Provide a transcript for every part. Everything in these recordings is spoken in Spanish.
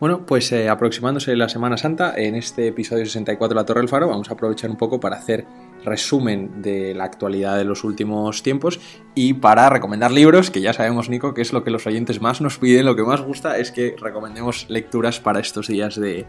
Bueno, pues eh, aproximándose la Semana Santa, en este episodio 64 de La Torre del Faro, vamos a aprovechar un poco para hacer resumen de la actualidad de los últimos tiempos y para recomendar libros, que ya sabemos, Nico, que es lo que los oyentes más nos piden, lo que más gusta es que recomendemos lecturas para estos días de,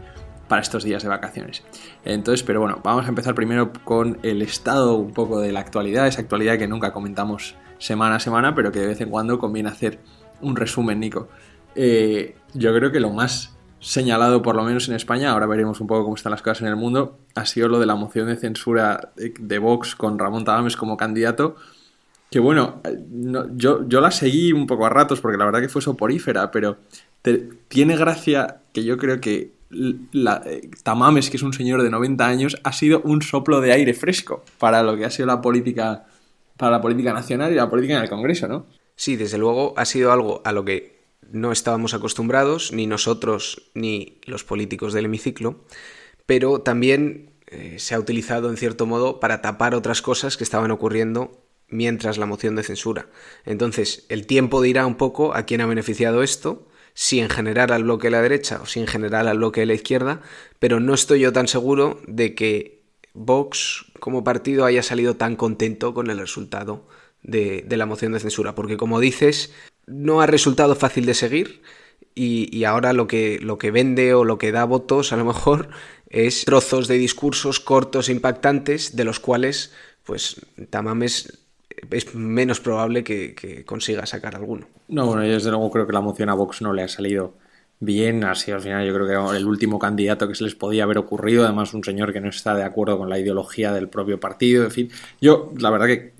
para estos días de vacaciones. Entonces, pero bueno, vamos a empezar primero con el estado un poco de la actualidad, esa actualidad que nunca comentamos semana a semana, pero que de vez en cuando conviene hacer un resumen, Nico. Eh, yo creo que lo más señalado, por lo menos en España, ahora veremos un poco cómo están las cosas en el mundo, ha sido lo de la moción de censura de, Vox con Ramón Tadames como candidato. Que bueno, yo, yo la seguí un poco a ratos porque la verdad que fue soporífera, pero tiene gracia que yo creo que eh, Tamames, que es un señor de 90 años, ha sido un soplo de aire fresco para lo que ha sido la política, para la política nacional y la política en el Congreso, ¿no? Sí, desde luego ha sido algo a lo que no estábamos acostumbrados, ni nosotros ni los políticos del hemiciclo, pero también eh, se ha utilizado en cierto modo para tapar otras cosas que estaban ocurriendo mientras la moción de censura. Entonces, el tiempo dirá un poco a quién ha beneficiado esto, si en general al bloque de la derecha o si en general al bloque de la izquierda, pero no estoy yo tan seguro de que Vox como partido haya salido tan contento con el resultado de, de la moción de censura, porque como dices, no ha resultado fácil de seguir y, ahora lo que, lo que vende o lo que da votos a lo mejor es trozos de discursos cortos e impactantes de los cuales pues Tamames es menos probable que, consiga sacar alguno. No, bueno, yo desde luego creo que la moción a Vox no le ha salido bien, así al final yo creo que era el último candidato que se les podía haber ocurrido, además un señor que no está de acuerdo con la ideología del propio partido, en fin, yo la verdad que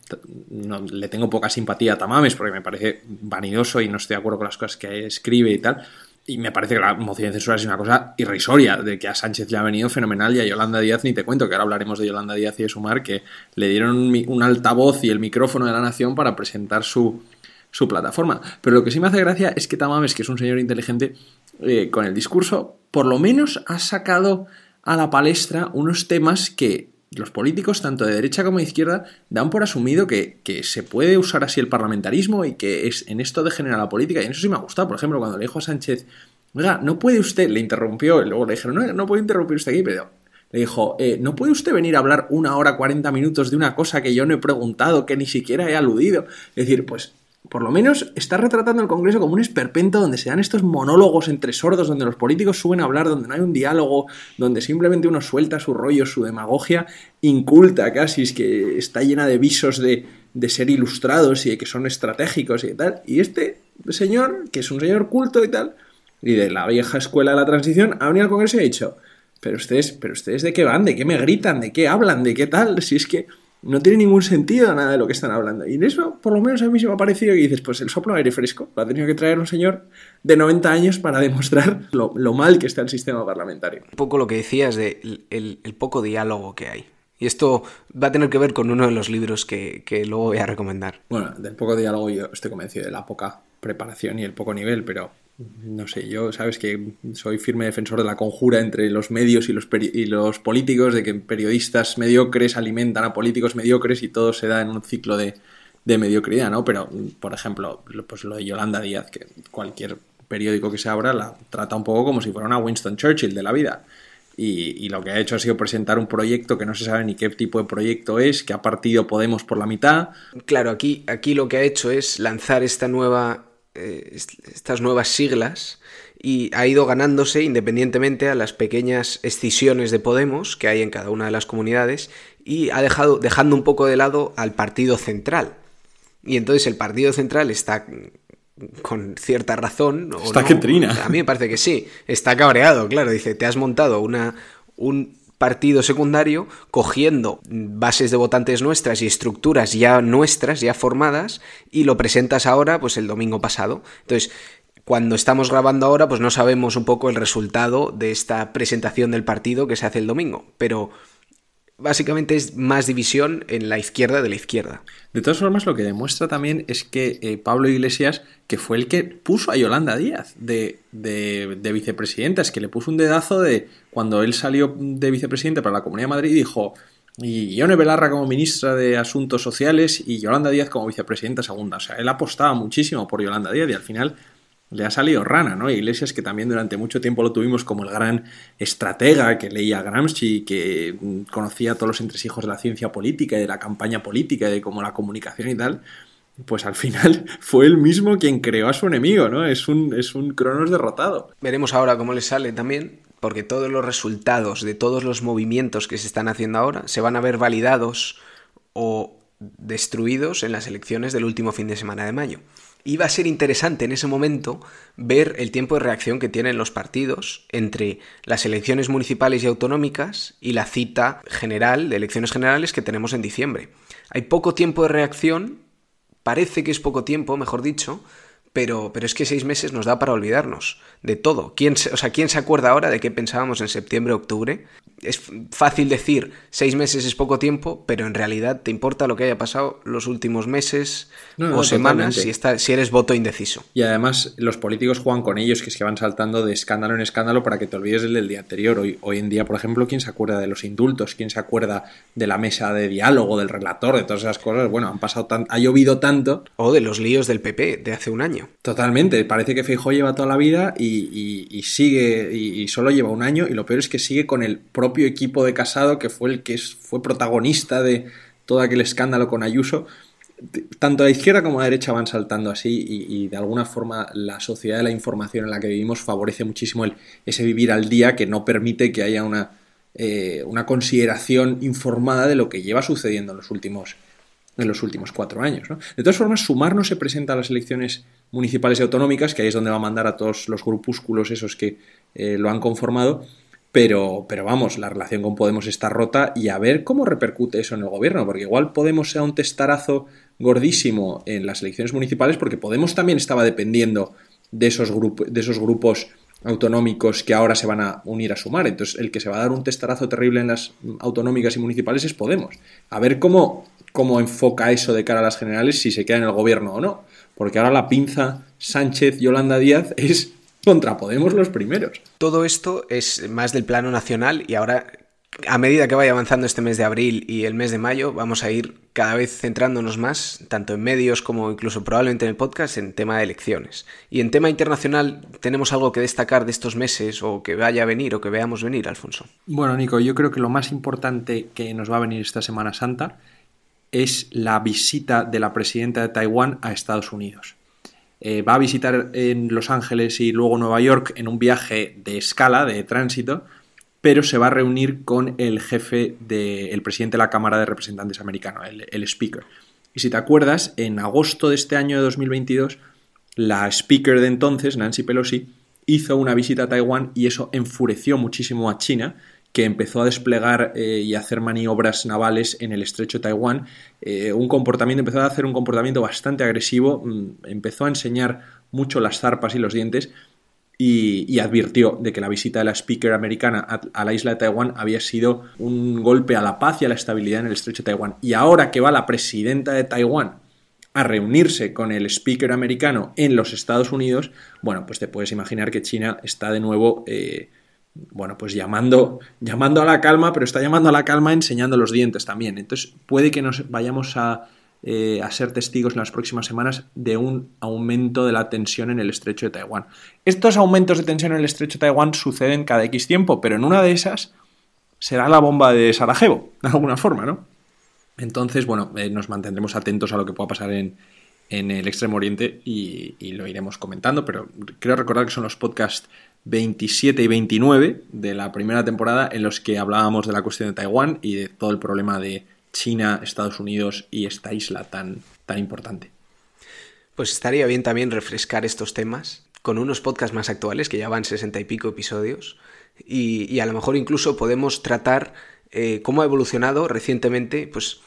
no, le tengo poca simpatía a Tamames porque me parece vanidoso y no estoy de acuerdo con las cosas que escribe y tal. Y me parece que la moción de censura es una cosa irrisoria, de que a Sánchez le ha venido fenomenal y a Yolanda Díaz ni te cuento, que ahora hablaremos de Yolanda Díaz y de Sumar, que le dieron un, altavoz y el micrófono de la nación para presentar su, su plataforma. Pero lo que sí me hace gracia es que Tamames, que es un señor inteligente, eh, con el discurso, por lo menos ha sacado a la palestra unos temas que los políticos, tanto de derecha como de izquierda, dan por asumido que, se puede usar así el parlamentarismo y que es en esto degenera la política. Y en eso sí me ha gustado. Por ejemplo, cuando le dijo a Sánchez, oiga, no puede usted, le interrumpió, y luego le dijeron, no, no puede interrumpir usted aquí, pero le dijo, eh, ¿no puede usted venir a hablar una hora cuarenta minutos de una cosa que yo no he preguntado, que ni siquiera he aludido? Es decir, pues por lo menos está retratando el Congreso como un esperpento donde se dan estos monólogos entre sordos, donde los políticos suben a hablar, donde no hay un diálogo, donde simplemente uno suelta su rollo, su demagogia inculta casi, es que está llena de visos de, de ser ilustrados y de que son estratégicos y tal. Y este señor, que es un señor culto y tal, y de la vieja escuela de la transición, ha venido al Congreso y ha dicho, pero ustedes, pero ustedes de qué van, de qué me gritan, de qué hablan, de qué tal, si es que no tiene ningún sentido nada de lo que están hablando. Y en eso, por lo menos a mí se me ha parecido que dices, pues el soplo aire fresco lo ha tenido que traer un señor de 90 años para demostrar lo, mal que está el sistema parlamentario. Un poco lo que decías de el, poco diálogo que hay. Y esto va a tener que ver con uno de los libros que, que luego voy a recomendar. Bueno, del poco diálogo yo estoy convencido de la poca preparación y el poco nivel, pero no sé, yo sabes que soy firme defensor de la conjura entre los medios y los, y los políticos, de que periodistas mediocres alimentan a políticos mediocres y todo se da en un ciclo de, mediocridad, ¿no? Pero, por ejemplo, pues lo de Yolanda Díaz, que cualquier periódico que se abra la trata un poco como si fuera una Winston Churchill de la vida. Y, y, lo que ha hecho ha sido presentar un proyecto que no se sabe ni qué tipo de proyecto es, que ha partido Podemos por la mitad. Claro, aquí, aquí lo que ha hecho es lanzar esta nueva eh, estas nuevas siglas y ha ido ganándose independientemente a las pequeñas escisiones de Podemos que hay en cada una de las comunidades y ha dejado dejando un poco de lado al partido central. Y entonces el partido central está con cierta razón. está que trina. A mí me parece que sí. Está cabreado, claro. Dice, te has montado una, un partido secundario cogiendo bases de votantes nuestras y estructuras ya nuestras, ya formadas, y lo presentas ahora, pues el domingo pasado. Entonces, cuando estamos grabando ahora, pues no sabemos un poco el resultado de esta presentación del partido que se hace el domingo, pero básicamente es más división en la izquierda de la izquierda. De todas formas, lo que demuestra también es que eh, Pablo Iglesias, que fue el que puso a Yolanda Díaz de, de, vicepresidenta, es que le puso un dedazo de cuando él salió de vicepresidente para la Comunidad de Madrid, dijo, y Ione Belarra como ministra de Asuntos Sociales y Yolanda Díaz como vicepresidenta segunda. O sea, él apostaba muchísimo por Yolanda Díaz y al final le ha salido rana, ¿no? Iglesias que también durante mucho tiempo lo tuvimos como el gran estratega que leía Gramsci, que mm, conocía todos los entresijos de la ciencia política y de la campaña política y de cómo la comunicación y tal, pues al final fue él mismo quien creó a su enemigo, ¿no? Es un, es un Cronos derrotado. Veremos ahora cómo le sale también, porque todos los resultados de todos los movimientos que se están haciendo ahora se van a ver validados o destruidos en las elecciones del último fin de semana de mayo. Iba a ser interesante en ese momento ver el tiempo de reacción que tienen los partidos entre las elecciones municipales y autonómicas y la cita general de elecciones generales que tenemos en diciembre. Hay poco tiempo de reacción, parece que es poco tiempo, mejor dicho, pero, pero es que seis meses nos da para olvidarnos de todo. ¿Quién o sea, ¿quién se acuerda ahora de qué pensábamos en septiembre, octubre? Es fácil decir seis meses es poco tiempo, pero en realidad te importa lo que haya pasado los últimos meses o semanas si, está, si eres voto indeciso. Y además los políticos juegan con ellos, que es que van saltando de escándalo en escándalo para que te olvides del, del día anterior. Hoy, hoy en día, por ejemplo, ¿quién se acuerda de los indultos? ¿Quién se acuerda de la mesa de diálogo, del relator, de todas esas cosas? Bueno, han pasado tan, ha llovido tanto. O de los líos del PP de hace un año. Totalmente. Parece que Feijóo lleva toda la vida y, sigue, y, solo lleva un año, y lo peor es que sigue con el propio equipo de Casado, que fue el que fue protagonista de todo aquel escándalo con Ayuso. Tanto la izquierda como la derecha van saltando así y, de alguna forma la sociedad de la información en la que vivimos favorece muchísimo el, ese vivir al día que no permite que haya una, eh, una consideración informada de lo que lleva sucediendo en los últimos en los últimos cuatro años. De todas formas, Sumar no se presenta a las elecciones municipales y autonómicas, que ahí es donde va a mandar a todos los grupúsculos esos que eh, lo han conformado, pero, pero vamos, la relación con Podemos está rota y a ver cómo repercute eso en el gobierno, porque igual Podemos sea un testarazo gordísimo en las elecciones municipales, porque Podemos también estaba dependiendo de esos, de esos grupos autonómicos que ahora se van a unir a sumar. Entonces, el que se va a dar un testarazo terrible en las autonómicas y municipales es Podemos. A ver cómo cómo enfoca eso de cara a las generales, si se queda en el gobierno o no. Porque ahora la pinza Sánchez-Yolanda Díaz es contra Podemos los primeros. Todo esto es más del plano nacional y ahora, a medida que vaya avanzando este mes de abril y el mes de mayo, vamos a ir cada vez centrándonos más, tanto en medios como incluso probablemente en el podcast, en tema de elecciones. Y en tema internacional, ¿tenemos algo que destacar de estos meses o que vaya a venir o que veamos venir, Alfonso? Bueno, Nico, yo creo que lo más importante que nos va a venir esta Semana Santa es la visita de la presidenta de Taiwán a Estados Unidos. Eh, va a visitar en Los Ángeles y luego Nueva York en un viaje de escala, de tránsito, pero se va a reunir con el jefe del presidente de la Cámara de Representantes americano, el, el Speaker. Y si te acuerdas, en agosto de este año de 2022, la Speaker de entonces, Nancy Pelosi, hizo una visita a Taiwán y eso enfureció muchísimo a China que empezó a desplegar eh, y hacer maniobras navales en el estrecho de Taiwán, eh, un comportamiento, empezó a hacer un comportamiento bastante agresivo, mm, empezó a enseñar mucho las zarpas y los dientes y, advirtió de que la visita de la speaker americana a, la isla de Taiwán había sido un golpe a la paz y a la estabilidad en el estrecho de Taiwán. Y ahora que va la presidenta de Taiwán a reunirse con el speaker americano en los Estados Unidos, bueno, pues te puedes imaginar que China está de nuevo... Eh, bueno, pues llamando, llamando a la calma, pero está llamando a la calma enseñando los dientes también. Entonces puede que nos vayamos a, eh, a ser testigos en las próximas semanas de un aumento de la tensión en el estrecho de Taiwán. Estos aumentos de tensión en el estrecho de Taiwán suceden cada X tiempo, pero en una de esas será la bomba de Sarajevo, de alguna forma, ¿no? Entonces, bueno, eh, nos mantendremos atentos a lo que pueda pasar en, en el Extremo Oriente y, lo iremos comentando, pero creo recordar que son los podcasts 27 y 29 de la primera temporada en los que hablábamos de la cuestión de Taiwán y de todo el problema de China, Estados Unidos y esta isla tan, tan importante. Pues estaría bien también refrescar estos temas con unos podcasts más actuales que ya van sesenta y pico episodios y, a lo mejor incluso podemos tratar eh, cómo ha evolucionado recientemente pues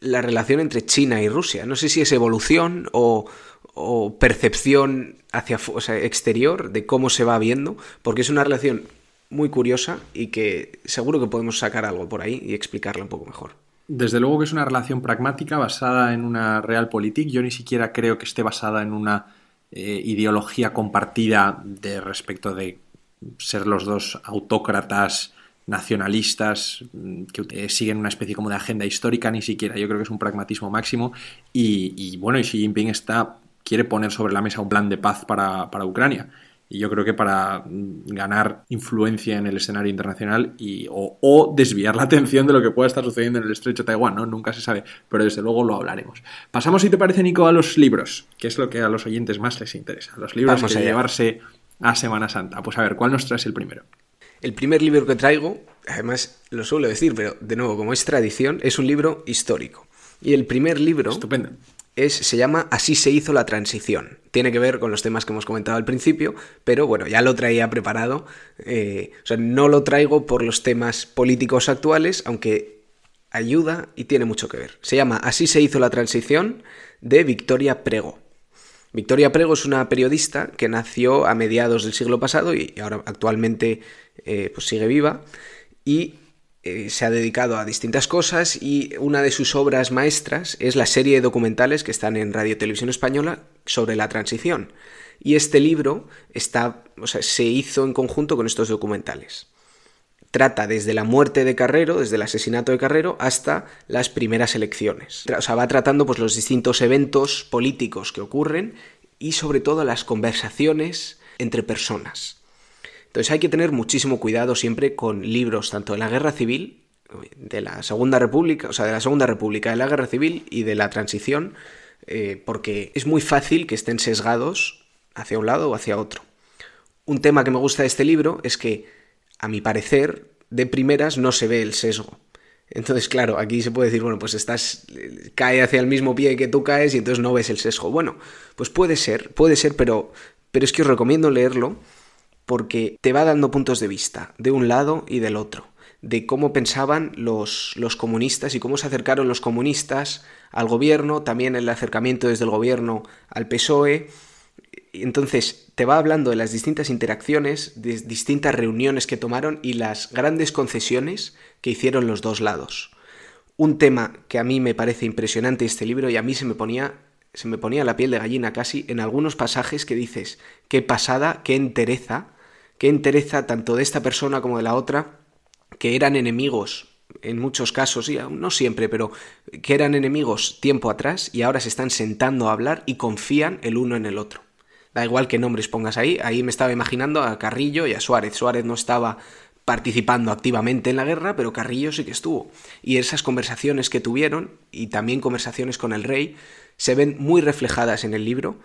la relación entre China y Rusia. No sé si es evolución o, o percepción hacia exterior de cómo se va viendo, porque es una relación muy curiosa y que seguro que podemos sacar algo por ahí y explicarla un poco mejor. Desde luego que es una relación pragmática basada en una realpolitik. Yo ni siquiera creo que esté basada en una eh, ideología compartida de respecto de ser los dos autócratas nacionalistas mm, que siguen una especie como de agenda histórica, ni siquiera. Yo creo que es un pragmatismo máximo y, y bueno, y Xi Jinping está quiere poner sobre la mesa un plan de paz para, para Ucrania. Y yo creo que para ganar influencia en el escenario internacional y, o, desviar la atención de lo que pueda estar sucediendo en el estrecho de Taiwán, ¿no? Nunca se sabe, pero desde luego lo hablaremos. Pasamos, si te parece, Nico, a los libros, que es lo que a los oyentes más les interesa. Los libros que llevarse a Semana Santa. Pues a ver, ¿cuál nos traes el primero? El primer libro que traigo, además lo suelo decir, pero de nuevo, como es tradición, es un libro histórico. Y el primer libro Estupendo se llama Así se hizo la transición. Tiene que ver con los temas que hemos comentado al principio, pero bueno, ya lo traía preparado. Eh, o sea, no lo traigo por los temas políticos actuales, aunque ayuda y tiene mucho que ver. Se llama Así se hizo la transición de Victoria Prego. Victoria Prego es una periodista que nació a mediados del siglo pasado y ahora actualmente eh, pues sigue viva y eh, se ha dedicado a distintas cosas y una de sus obras maestras es la serie de documentales que están en Radio Televisión Española sobre la transición. Y este libro está, se hizo en conjunto con estos documentales. Trata desde la muerte de Carrero, desde el asesinato de Carrero, hasta las primeras elecciones. O sea, va tratando pues, los distintos eventos políticos que ocurren y sobre todo las conversaciones entre personas. Entonces hay que tener muchísimo cuidado siempre con libros tanto de la guerra civil, de la Segunda República, o sea, de la Segunda República, de la guerra civil y de la transición, eh, porque es muy fácil que estén sesgados hacia un lado o hacia otro. Un tema que me gusta de este libro es que, a mi parecer, de primeras no se ve el sesgo. Entonces, claro, aquí se puede decir, bueno, pues estás, cae hacia el mismo pie que tú caes y entonces no ves el sesgo. Bueno, pues puede ser, puede ser, pero, pero es que os recomiendo leerlo porque te va dando puntos de vista de un lado y del otro, de cómo pensaban los, los comunistas y cómo se acercaron los comunistas al gobierno, también el acercamiento desde el gobierno al PSOE. Entonces, te va hablando de las distintas interacciones, de distintas reuniones que tomaron y las grandes concesiones que hicieron los dos lados. Un tema que a mí me parece impresionante este libro y a mí se me ponía se me ponía la piel de gallina casi en algunos pasajes que dices, qué pasada, qué entereza qué entereza tanto de esta persona como de la otra, que eran enemigos en muchos casos, y no siempre, pero que eran enemigos tiempo atrás y ahora se están sentando a hablar y confían el uno en el otro. Da igual qué nombres pongas ahí, ahí me estaba imaginando a Carrillo y a Suárez. Suárez no estaba participando activamente en la guerra, pero Carrillo sí que estuvo. Y esas conversaciones que tuvieron, y también conversaciones con el rey, se ven muy reflejadas en el libro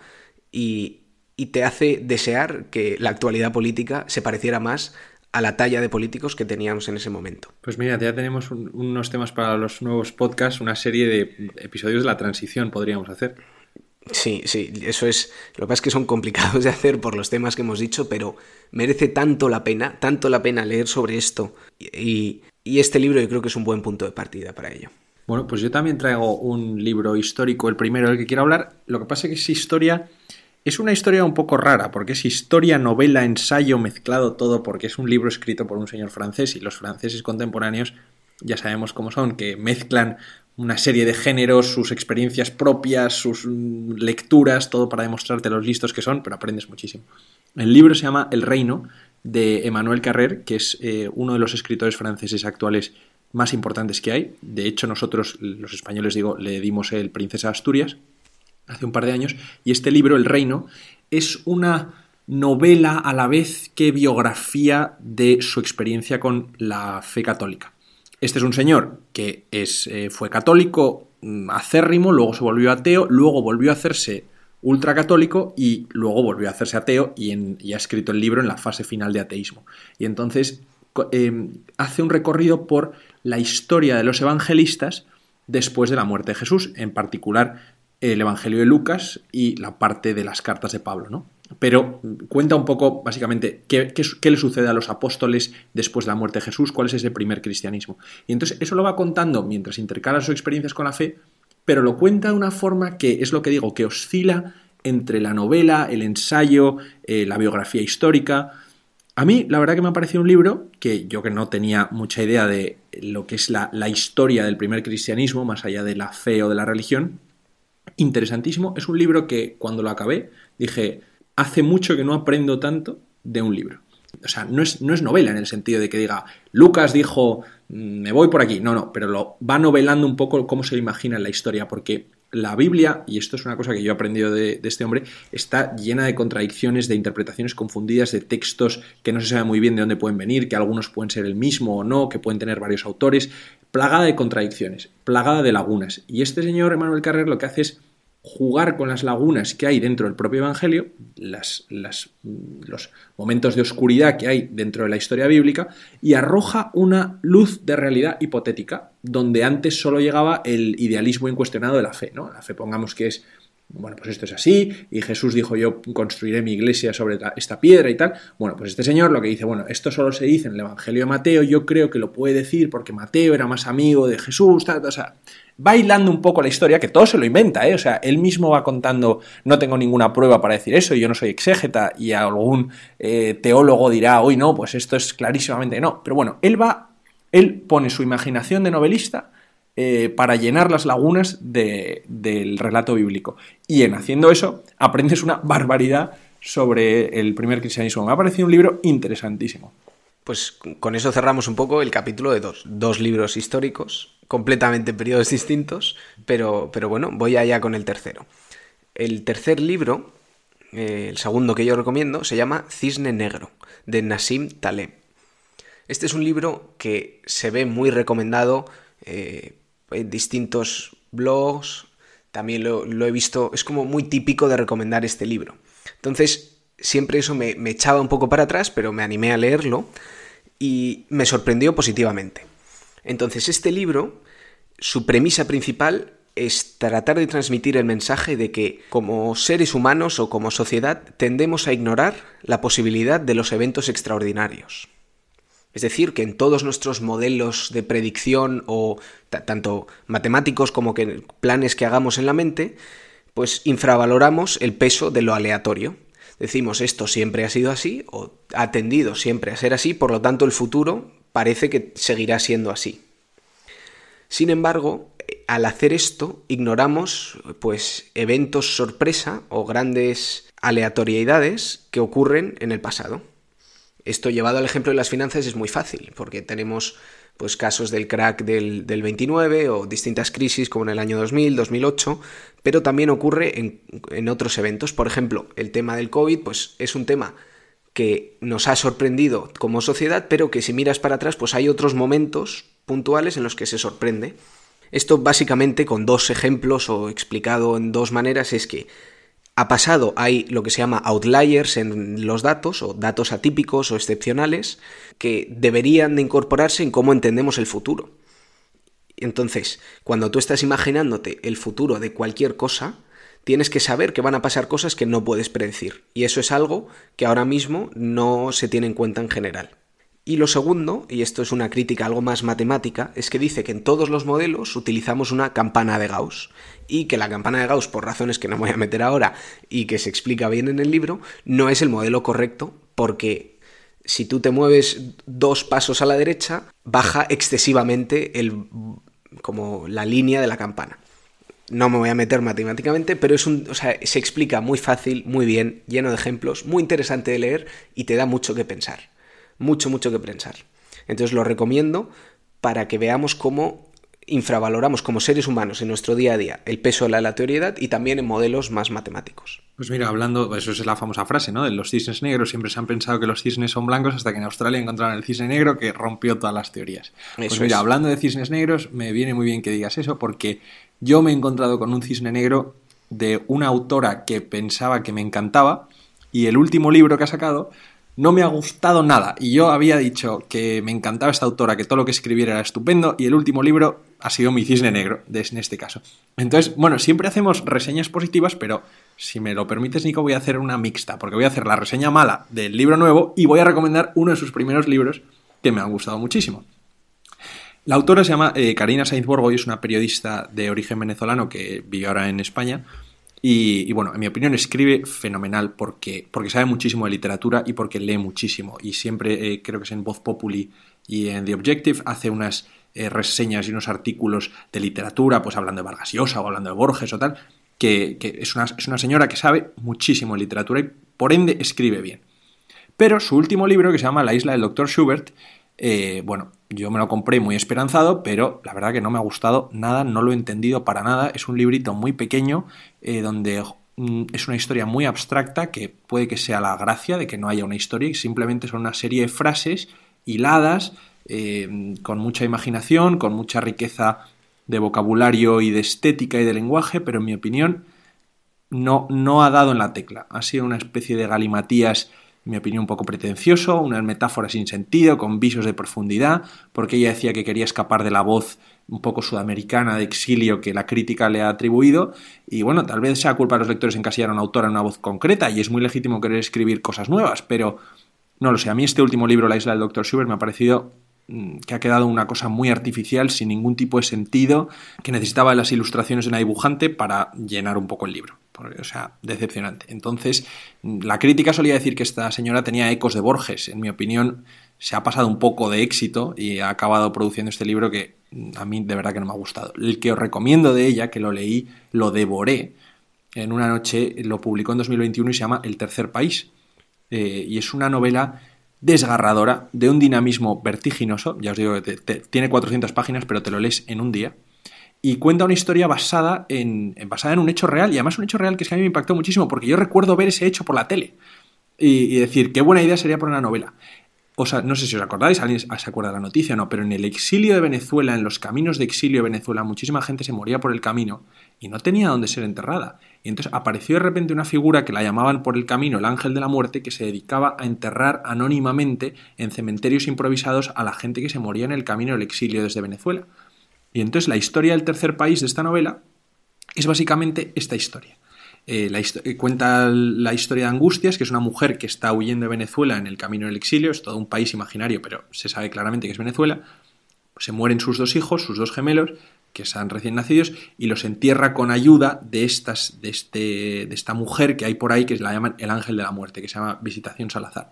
y, y te hace desear que la actualidad política se pareciera más a la talla de políticos que teníamos en ese momento. Pues mira, ya tenemos unos temas para los nuevos podcasts, una serie de episodios de la transición podríamos hacer. Sí, sí, eso es. Lo que pasa es que son complicados de hacer por los temas que hemos dicho, pero merece tanto la pena, tanto la pena leer sobre esto. Y, y este libro yo creo que es un buen punto de partida para ello. Bueno, pues yo también traigo un libro histórico, el primero del que quiero hablar. Lo que pasa es que es historia es una historia un poco rara, porque es historia, novela, ensayo, mezclado todo, porque es un libro escrito por un señor francés y los franceses contemporáneos ya sabemos cómo son, que mezclan una serie de géneros, sus experiencias propias, sus mm, lecturas, todo para demostrarte los listos que son, pero aprendes muchísimo. El libro se llama El Reino, de Emmanuel Carrer, que es eh, uno de los escritores franceses actuales más importantes que hay. De hecho, nosotros, los españoles, digo, le dimos el Princesa Asturias, hace un par de años, y este libro, El Reino, es una novela a la vez que biografía de su experiencia con la fe católica. Este es un señor que es, eh, fue católico mm, acérrimo, luego se volvió ateo, luego volvió a hacerse ultracatólico y luego volvió a hacerse ateo y, ha escrito el libro en la fase final de ateísmo. Y entonces eh, hace un recorrido por la historia de los evangelistas después de la muerte de Jesús, en particular el Evangelio de Lucas y la parte de las cartas de Pablo, ¿no? Pero cuenta un poco, básicamente, qué, le sucede a los apóstoles después de la muerte de Jesús, cuál es ese primer cristianismo. Y entonces eso lo va contando mientras intercala sus experiencias con la fe, pero lo cuenta de una forma que es lo que digo, que oscila entre la novela, el ensayo, eh, la biografía histórica. A mí, la verdad que me ha parecido un libro que yo que no tenía mucha idea de lo que es la, la historia del primer cristianismo, más allá de la fe o de la religión, interesantísimo. Es un libro que cuando lo acabé dije, hace mucho que no aprendo tanto de un libro. o sea, no es, no es novela en el sentido de que diga, Lucas dijo, mm, me voy por aquí. No, no, pero lo va novelando un poco cómo se imagina la historia, porque la Biblia, y esto es una cosa que yo he aprendido de, este hombre, está llena de contradicciones, de interpretaciones confundidas, de textos que no se sabe muy bien de dónde pueden venir, que algunos pueden ser el mismo o no, que pueden tener varios autores, plagada de contradicciones, plagada de lagunas. Y este señor, Emmanuel Carrer, lo que hace es jugar con las lagunas que hay dentro del propio Evangelio, los momentos de oscuridad que hay dentro de la historia bíblica, y arroja una luz de realidad hipotética, donde antes solo llegaba el idealismo incuestionado de la fe. ¿no? La fe, pongamos que es, bueno, pues esto es así, y Jesús dijo yo construiré mi iglesia sobre esta piedra y tal. Bueno, pues este señor lo que dice, bueno, esto solo se dice en el Evangelio de Mateo, yo creo que lo puede decir porque Mateo era más amigo de Jesús, tal, o sea, bailando un poco la historia, que todo se lo inventa, ¿eh? O sea, él mismo va contando, no tengo ninguna prueba para decir eso, yo no soy exégeta, y algún eh, teólogo dirá, hoy no, pues esto es clarísimamente no. Pero bueno, él va, él pone su imaginación de novelista eh, para llenar las lagunas del relato bíblico. Y en haciendo eso, aprendes una barbaridad sobre el primer cristianismo. Me ha parecido un libro interesantísimo. Pues con eso cerramos un poco el capítulo de dos, dos libros históricos completamente en periodos distintos, pero, pero bueno, voy allá con el tercero. El tercer libro, eh, el segundo que yo recomiendo, se llama Cisne Negro, de Nassim Taleb. Este es un libro que se ve muy recomendado eh, distintos blogs, también lo, he visto, es como muy típico de recomendar este libro. Entonces, siempre eso me echaba un poco para atrás, pero me animé a leerlo y me sorprendió positivamente. Entonces, este libro, su premisa principal es tratar de transmitir el mensaje de que como seres humanos o como sociedad tendemos a ignorar la posibilidad de los eventos extraordinarios. Es decir, que en todos nuestros modelos de predicción o tanto matemáticos como que planes que hagamos en la mente, pues infravaloramos el peso de lo aleatorio. Decimos esto siempre ha sido así o ha tendido siempre a ser así, por lo tanto el futuro parece que seguirá siendo así. Sin embargo, al hacer esto, ignoramos pues eventos sorpresa o grandes aleatoriedades que ocurren en el pasado. Esto llevado al ejemplo de las finanzas es muy fácil, porque tenemos pues casos del crack del, 29 o distintas crisis como en el año 2000, 2008, pero también ocurre en, en otros eventos. Por ejemplo, el tema del COVID pues es un tema que nos ha sorprendido como sociedad, pero que si miras para atrás, pues hay otros momentos puntuales en los que se sorprende. Esto básicamente con dos ejemplos o explicado en dos maneras es que ha pasado hay lo que se llama outliers en los datos o datos atípicos o excepcionales que deberían de incorporarse en cómo entendemos el futuro. Entonces, cuando tú estás imaginándote el futuro de cualquier cosa, tienes que saber que van a pasar cosas que no puedes predecir. Y eso es algo que ahora mismo no se tiene en cuenta en general. Y lo segundo, y esto es una crítica algo más matemática, es que dice que en todos los modelos utilizamos una campana de Gauss y que la campana de Gauss, por razones que no voy a meter ahora y que se explica bien en el libro, no es el modelo correcto porque si tú te mueves dos pasos a la derecha, baja excesivamente el, como la línea de la campana. No me voy a meter matemáticamente, pero es un, o sea, se explica muy fácil, muy bien, lleno de ejemplos, muy interesante de leer y te da mucho que pensar. Mucho, mucho que pensar. Entonces lo recomiendo para que veamos cómo infravaloramos como seres humanos en nuestro día a día el peso de la aleatoriedad y también en modelos más matemáticos. Pues mira, hablando, eso es la famosa frase, ¿no? De los cisnes negros, siempre se han pensado que los cisnes son blancos hasta que en Australia encontraron el cisne negro que rompió todas las teorías. Pues mira, hablando de cisnes negros, me viene muy bien que digas eso porque yo me he encontrado con un cisne negro de una autora que pensaba que me encantaba y el último libro que ha sacado no me ha gustado nada. Y yo había dicho que me encantaba esta autora, que todo lo que escribiera era estupendo, y el último libro ha sido mi cisne negro, en este caso. Entonces, bueno, siempre hacemos reseñas positivas, pero si me lo permites, Nico, voy a hacer una mixta, porque voy a hacer la reseña mala del libro nuevo y voy a recomendar uno de sus primeros libros que me han gustado muchísimo. La autora se llama eh, Karina Sainz Borgo y es una periodista de origen venezolano que vive ahora en España y, bueno, en mi opinión escribe fenomenal porque, porque sabe muchísimo de literatura y porque lee muchísimo. Y siempre eh, creo que es en Voz Populi y en The Objective hace unas eh, reseñas y unos artículos de literatura, pues hablando de Vargas Llosa o hablando de Borges o tal, que, es, una, es una señora que sabe muchísimo de literatura y por ende escribe bien. Pero su último libro, que se llama La isla del Dr. Schubert, eh, bueno, yo me lo compré muy esperanzado, pero la verdad que no me ha gustado nada, no lo he entendido para nada. Es un librito muy pequeño eh, donde mm, es una historia muy abstracta que puede que sea la gracia de que no haya una historia y simplemente son una serie de frases hiladas, eh, con mucha imaginación, con mucha riqueza de vocabulario y de estética y de lenguaje, pero en mi opinión no, no ha dado en la tecla. Ha sido una especie de galimatías mi opinión, un poco pretencioso, una metáfora sin sentido, con visos de profundidad, porque ella decía que quería escapar de la voz un poco sudamericana de exilio que la crítica le ha atribuido, y bueno, tal vez sea culpa de los lectores encasillar a una autora en una voz concreta, y es muy legítimo querer escribir cosas nuevas, pero no lo sé, a mí este último libro, La isla del Dr. Schubert, me ha parecido mm, que ha quedado una cosa muy artificial, sin ningún tipo de sentido, que necesitaba las ilustraciones de una dibujante para llenar un poco el libro o sea, decepcionante. Entonces, la crítica solía decir que esta señora tenía ecos de Borges. En mi opinión, se ha pasado un poco de éxito y ha acabado produciendo este libro que a mí de verdad que no me ha gustado. El que os recomiendo de ella, que lo leí, lo devoré en una noche, lo publicó en 2021 y se llama El tercer país. Eh, y es una novela desgarradora, de un dinamismo vertiginoso. Ya os digo que tiene 400 páginas, pero te lo lees en un día y cuenta una historia basada en, basada en un hecho real y además un hecho real que es que a mí me impactó muchísimo porque yo recuerdo ver ese hecho por la tele y, decir qué buena idea sería poner una novela. O sea, no sé si os acordáis, alguien se acuerda de la noticia o no, pero en el exilio de Venezuela, en los caminos de exilio de Venezuela, muchísima gente se moría por el camino y no tenía dónde ser enterrada. Y entonces apareció de repente una figura que la llamaban por el camino el ángel de la muerte, que se dedicaba a enterrar anónimamente en cementerios improvisados a la gente que se moría en el camino del exilio desde Venezuela. Y entonces la historia del tercer país de esta novela es básicamente esta historia. Eh, eh, cuenta la historia de Angustias, que es una mujer que está huyendo de Venezuela en el camino del exilio, es todo un país imaginario, pero se sabe claramente que es Venezuela. Se mueren sus dos hijos, sus dos gemelos, que están recién nacidos, y los entierra con ayuda de, estas, de, este, de esta mujer que hay por ahí, que la llaman el ángel de la muerte, que se llama Visitación Salazar.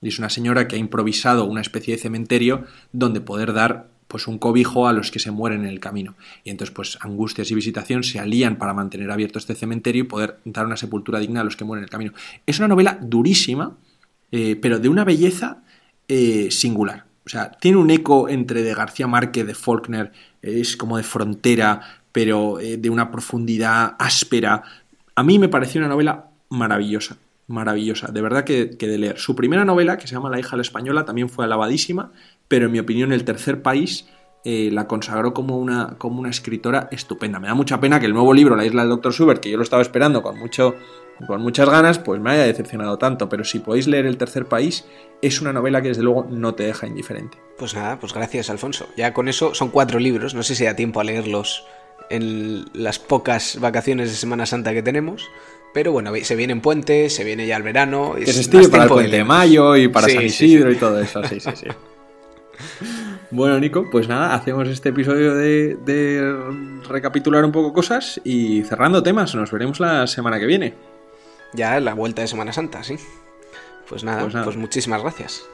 Y es una señora que ha improvisado una especie de cementerio donde poder dar pues un cobijo a los que se mueren en el camino. Y entonces, pues Angustias y Visitación se alían para mantener abierto este cementerio y poder dar una sepultura digna a los que mueren en el camino. Es una novela durísima, eh, pero de una belleza eh, singular. O sea, tiene un eco entre de García Márquez, de Faulkner, es como de frontera, pero eh, de una profundidad áspera. A mí me pareció una novela maravillosa, maravillosa, de verdad que, que de leer. Su primera novela, que se llama La hija de la española, también fue alabadísima pero en mi opinión el tercer país eh, la consagró como una, como una escritora estupenda. Me da mucha pena que el nuevo libro, La isla del Dr. Schubert, que yo lo estaba esperando con, mucho, con muchas ganas, pues me haya decepcionado tanto. Pero si podéis leer El tercer país, es una novela que desde luego no te deja indiferente. Pues nada, pues gracias Alfonso. Ya con eso son cuatro libros, no sé si da tiempo a leerlos en las pocas vacaciones de Semana Santa que tenemos. Pero bueno, se viene en puente, se viene ya el verano. Que se para el puente de, mayo y para San Isidro y todo eso, sí, sí, sí. Bueno, Nico, pues nada, hacemos este episodio de, recapitular un poco cosas y cerrando temas. Nos veremos la semana que viene. Ya la vuelta de Semana Santa, sí. Pues nada, pues, nada. pues muchísimas gracias.